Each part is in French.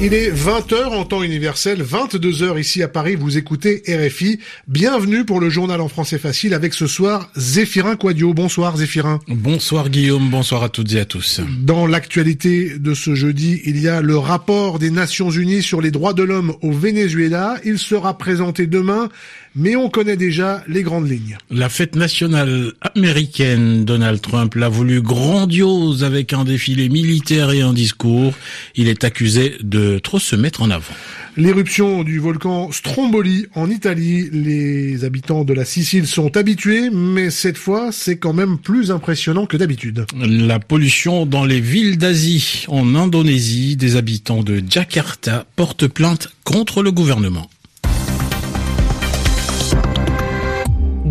Il est 20h en temps universel, 22h ici à Paris, vous écoutez RFI. Bienvenue pour le journal en français facile avec ce soir Zéphirin Quadio. Bonsoir Zéphirin. Bonsoir Guillaume, bonsoir à toutes et à tous. Dans l'actualité de ce jeudi, il y a le rapport des Nations Unies sur les droits de l'homme au Venezuela. Il sera présenté demain mais on connaît déjà les grandes lignes. La fête nationale américaine, Donald Trump l'a voulu grandiose avec un défilé militaire et un discours. Il est accusé de trop se mettre en avant. L'éruption du volcan Stromboli en Italie, les habitants de la Sicile sont habitués, mais cette fois, c'est quand même plus impressionnant que d'habitude. La pollution dans les villes d'Asie, en Indonésie, des habitants de Jakarta portent plainte contre le gouvernement.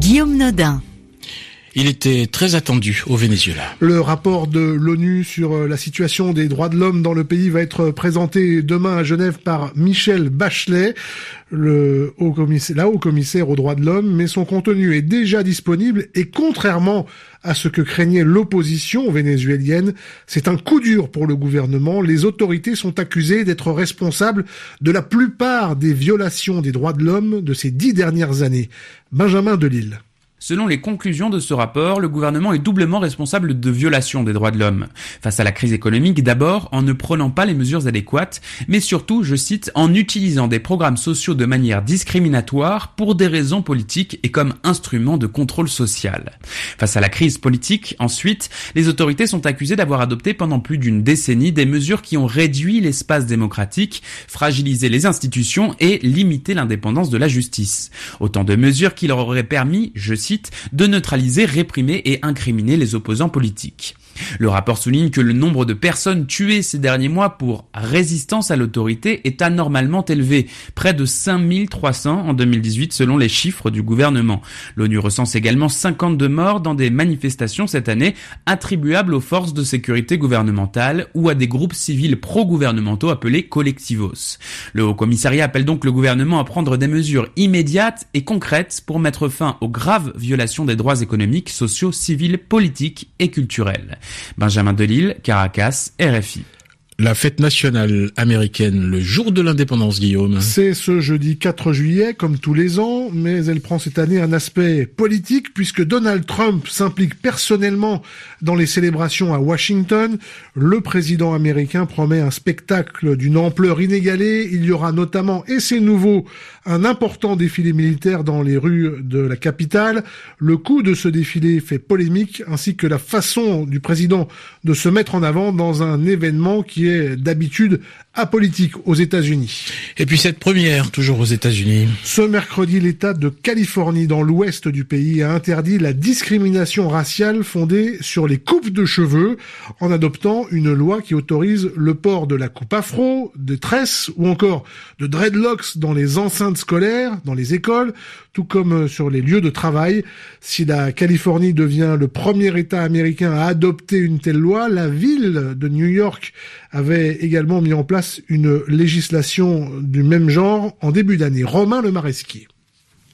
Guillaume Nodin. Il était très attendu au Venezuela. Le rapport de l'ONU sur euh, la situation des droits de l'homme dans le pays va être présenté demain à Genève par Michel Bachelet, le la haut commissaire aux droits de l'homme, mais son contenu est déjà disponible et contrairement à ce que craignait l'opposition vénézuélienne, c'est un coup dur pour le gouvernement. Les autorités sont accusées d'être responsables de la plupart des violations des droits de l'homme de ces dix dernières années. Benjamin Delille. Selon les conclusions de ce rapport, le gouvernement est doublement responsable de violations des droits de l'homme. Face à la crise économique, d'abord en ne prenant pas les mesures adéquates, mais surtout, je cite, en utilisant des programmes sociaux de manière discriminatoire pour des raisons politiques et comme instrument de contrôle social. Face à la crise politique, ensuite, les autorités sont accusées d'avoir adopté pendant plus d'une décennie des mesures qui ont réduit l'espace démocratique, fragilisé les institutions et limité l'indépendance de la justice. Autant de mesures qui leur auraient permis, je cite, de neutraliser, réprimer et incriminer les opposants politiques. Le rapport souligne que le nombre de personnes tuées ces derniers mois pour résistance à l'autorité est anormalement élevé, près de 5300 en 2018 selon les chiffres du gouvernement. L'ONU recense également 52 morts dans des manifestations cette année attribuables aux forces de sécurité gouvernementales ou à des groupes civils pro-gouvernementaux appelés collectivos. Le Haut Commissariat appelle donc le gouvernement à prendre des mesures immédiates et concrètes pour mettre fin aux graves violations des droits économiques, sociaux, civils, politiques et culturels. Benjamin Delille, Caracas, RFI. La fête nationale américaine, le jour de l'indépendance, Guillaume. C'est ce jeudi 4 juillet, comme tous les ans, mais elle prend cette année un aspect politique puisque Donald Trump s'implique personnellement dans les célébrations à Washington. Le président américain promet un spectacle d'une ampleur inégalée. Il y aura notamment, et c'est nouveau, un important défilé militaire dans les rues de la capitale. Le coût de ce défilé fait polémique, ainsi que la façon du président de se mettre en avant dans un événement qui d'habitude apolitique aux États-Unis. Et puis cette première, toujours aux États-Unis. Ce mercredi, l'État de Californie, dans l'ouest du pays, a interdit la discrimination raciale fondée sur les coupes de cheveux en adoptant une loi qui autorise le port de la coupe afro, de tresses ou encore de dreadlocks dans les enceintes scolaires, dans les écoles, tout comme sur les lieux de travail. Si la Californie devient le premier État américain à adopter une telle loi, la ville de New York avait également mis en place une législation du même genre en début d'année. Romain Le Maresquier.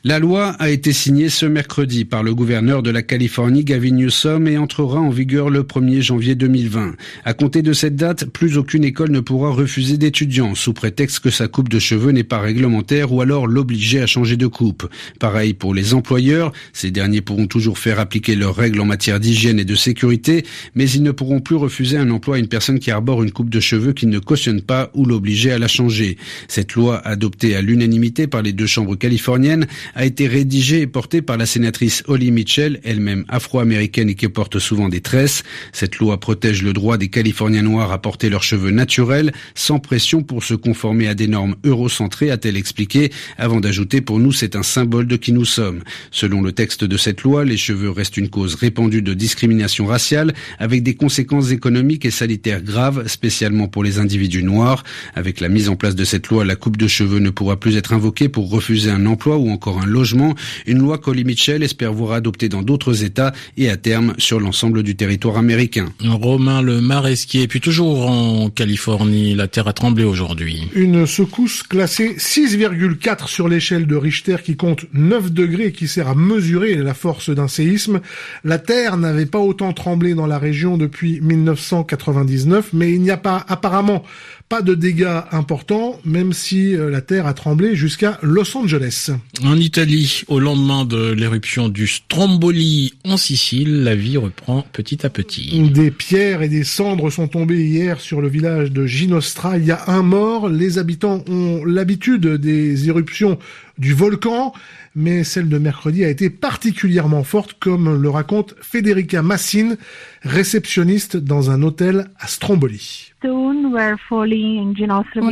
La loi a été signée ce mercredi par le gouverneur de la Californie, Gavin Newsom, et entrera en vigueur le 1er janvier 2020. À compter de cette date, plus aucune école ne pourra refuser d'étudiants, sous prétexte que sa coupe de cheveux n'est pas réglementaire ou alors l'obliger à changer de coupe. Pareil pour les employeurs, ces derniers pourront toujours faire appliquer leurs règles en matière d'hygiène et de sécurité, mais ils ne pourront plus refuser un emploi à une personne qui arbore une coupe de cheveux qui ne cautionne pas ou l'obliger à la changer. Cette loi, adoptée à l'unanimité par les deux chambres californiennes, a été rédigée et portée par la sénatrice Holly Mitchell, elle-même afro-américaine et qui porte souvent des tresses. Cette loi protège le droit des Californiens noirs à porter leurs cheveux naturels, sans pression pour se conformer à des normes eurocentrées, a-t-elle expliqué, avant d'ajouter pour nous c'est un symbole de qui nous sommes. Selon le texte de cette loi, les cheveux restent une cause répandue de discrimination raciale, avec des conséquences économiques et sanitaires graves, spécialement pour les individus noirs. Avec la mise en place de cette loi, la coupe de cheveux ne pourra plus être invoquée pour refuser un emploi ou encore un un logement, une loi qu'Oli Mitchell espère voir adoptée dans d'autres États et à terme sur l'ensemble du territoire américain. Romain Le Maresquier, puis toujours en Californie, la terre a tremblé aujourd'hui. Une secousse classée 6,4 sur l'échelle de Richter qui compte 9 degrés et qui sert à mesurer la force d'un séisme. La terre n'avait pas autant tremblé dans la région depuis 1999, mais il n'y a pas apparemment Pas de dégâts importants, même si euh, la terre a tremblé jusqu'à Los Angeles. En Italie, au lendemain de l'éruption du Stromboli en Sicile, la vie reprend petit à petit. Des pierres et des cendres sont tombées hier sur le village de Ginostra. Il y a un mort. Les habitants ont l'habitude des éruptions du volcan, mais celle de mercredi a été particulièrement forte, comme le raconte Federica Massine, réceptionniste dans un hôtel à Stromboli. On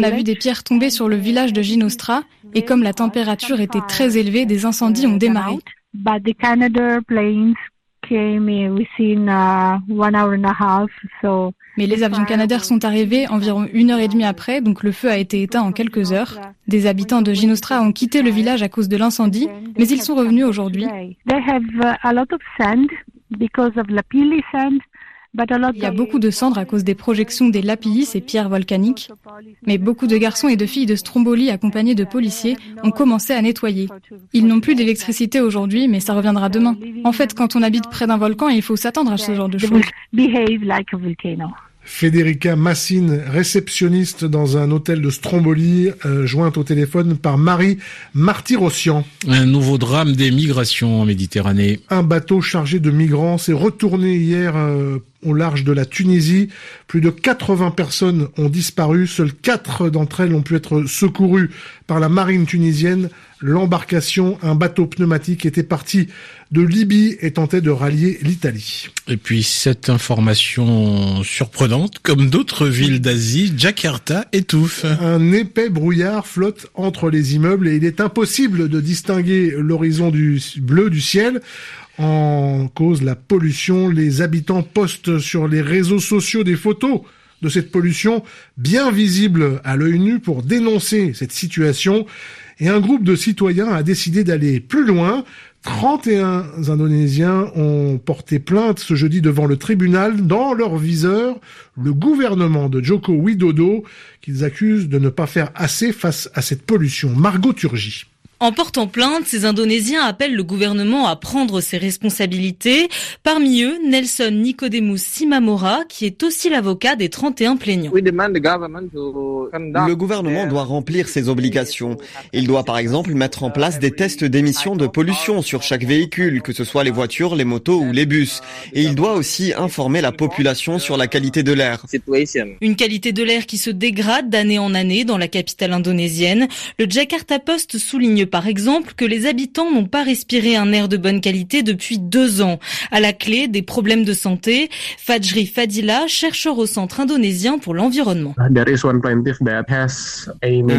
a vu des pierres tomber sur le village de Ginostra, et comme la température était très élevée, des incendies ont démarré. Mais les avions canadaires sont arrivés environ une heure et demie après, donc le feu a été éteint en quelques heures. Des habitants de Ginostra ont quitté le village à cause de l'incendie, mais ils sont revenus aujourd'hui. Il y a beaucoup de cendres à cause des projections des lapillis, ces pierres volcaniques. Mais beaucoup de garçons et de filles de Stromboli accompagnés de policiers ont commencé à nettoyer. Ils n'ont plus d'électricité aujourd'hui, mais ça reviendra demain. En fait, quand on habite près d'un volcan, il faut s'attendre à ce genre de choses. Federica Massine, réceptionniste dans un hôtel de Stromboli, euh, jointe au téléphone par Marie Martyrossian. Un nouveau drame des migrations en Méditerranée. Un bateau chargé de migrants s'est retourné hier euh, au large de la Tunisie. Plus de 80 personnes ont disparu. Seules quatre d'entre elles ont pu être secourues par la marine tunisienne. L'embarcation, un bateau pneumatique, était parti de Libye et tentait de rallier l'Italie. Et puis cette information surprenante, comme d'autres villes d'Asie, Jakarta étouffe. Un épais brouillard flotte entre les immeubles et il est impossible de distinguer l'horizon du bleu du ciel en cause la pollution. Les habitants postent sur les réseaux sociaux des photos de cette pollution bien visible à l'œil nu pour dénoncer cette situation. Et un groupe de citoyens a décidé d'aller plus loin. 31 Indonésiens ont porté plainte ce jeudi devant le tribunal dans leur viseur le gouvernement de Joko Widodo qu'ils accusent de ne pas faire assez face à cette pollution. Margot Turgi. En portant plainte, ces Indonésiens appellent le gouvernement à prendre ses responsabilités. Parmi eux, Nelson Nicodemus Simamora, qui est aussi l'avocat des 31 plaignants. Le gouvernement doit remplir ses obligations. Il doit par exemple mettre en place des tests d'émissions de pollution sur chaque véhicule, que ce soit les voitures, les motos ou les bus. Et il doit aussi informer la population sur la qualité de l'air. Une qualité de l'air qui se dégrade d'année en année dans la capitale indonésienne. Le Jakarta Post souligne par exemple que les habitants n'ont pas respiré un air de bonne qualité depuis deux ans. À la clé, des problèmes de santé. Fajri Fadila, chercheur au Centre indonésien pour l'environnement. Un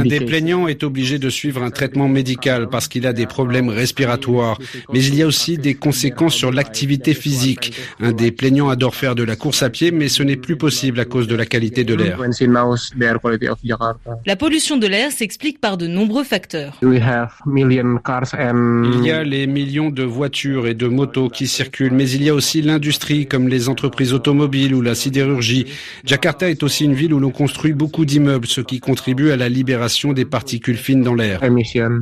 des plaignants est obligé de suivre un traitement médical parce qu'il a des problèmes respiratoires. Mais il y a aussi des conséquences sur l'activité physique. Un des plaignants adore faire de la course à pied, mais ce n'est plus possible à cause de la qualité de l'air. La pollution de l'air s'explique par de nombreux facteurs. Il y a les millions de voitures et de motos qui circulent, mais il y a aussi l'industrie comme les entreprises automobiles ou la sidérurgie. Jakarta est aussi une ville où l'on construit beaucoup d'immeubles, ce qui contribue à la libération des particules fines dans l'air.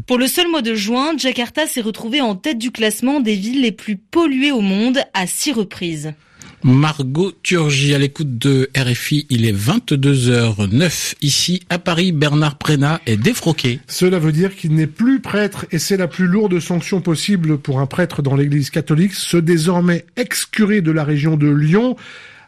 Pour le seul mois de juin, Jakarta s'est retrouvé en tête du classement des villes les plus polluées au monde à six reprises. Margot Turgi à l'écoute de RFI, il est 22h09 ici à Paris. Bernard Prénat est défroqué. Cela veut dire qu'il n'est plus prêtre et c'est la plus lourde sanction possible pour un prêtre dans l'église catholique. Ce désormais excuré de la région de Lyon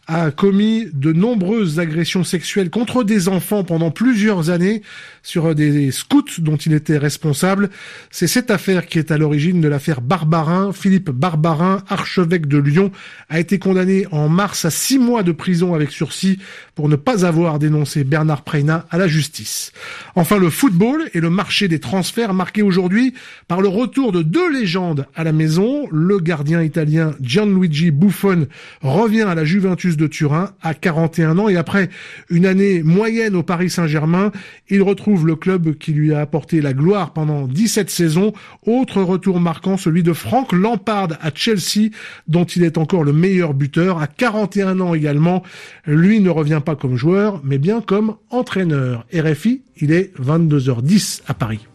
a commis de nombreuses agressions sexuelles contre des enfants pendant plusieurs années sur des scouts dont il était responsable. C'est cette affaire qui est à l'origine de l'affaire Barbarin. Philippe Barbarin, archevêque de Lyon, a été condamné en mars à six mois de prison avec sursis pour ne pas avoir dénoncé Bernard Preina à la justice. Enfin, le football et le marché des transferts marqué aujourd'hui par le retour de deux légendes à la maison. Le gardien italien Gianluigi Buffon revient à la Juventus de Turin à 41 ans et après une année moyenne au Paris Saint-Germain, il retrouve le club qui lui a apporté la gloire pendant 17 saisons. Autre retour marquant, celui de Frank Lampard à Chelsea, dont il est encore le meilleur buteur à 41 ans également. Pas comme joueur, mais bien comme entraîneur. RFI, il est 22h10 à Paris.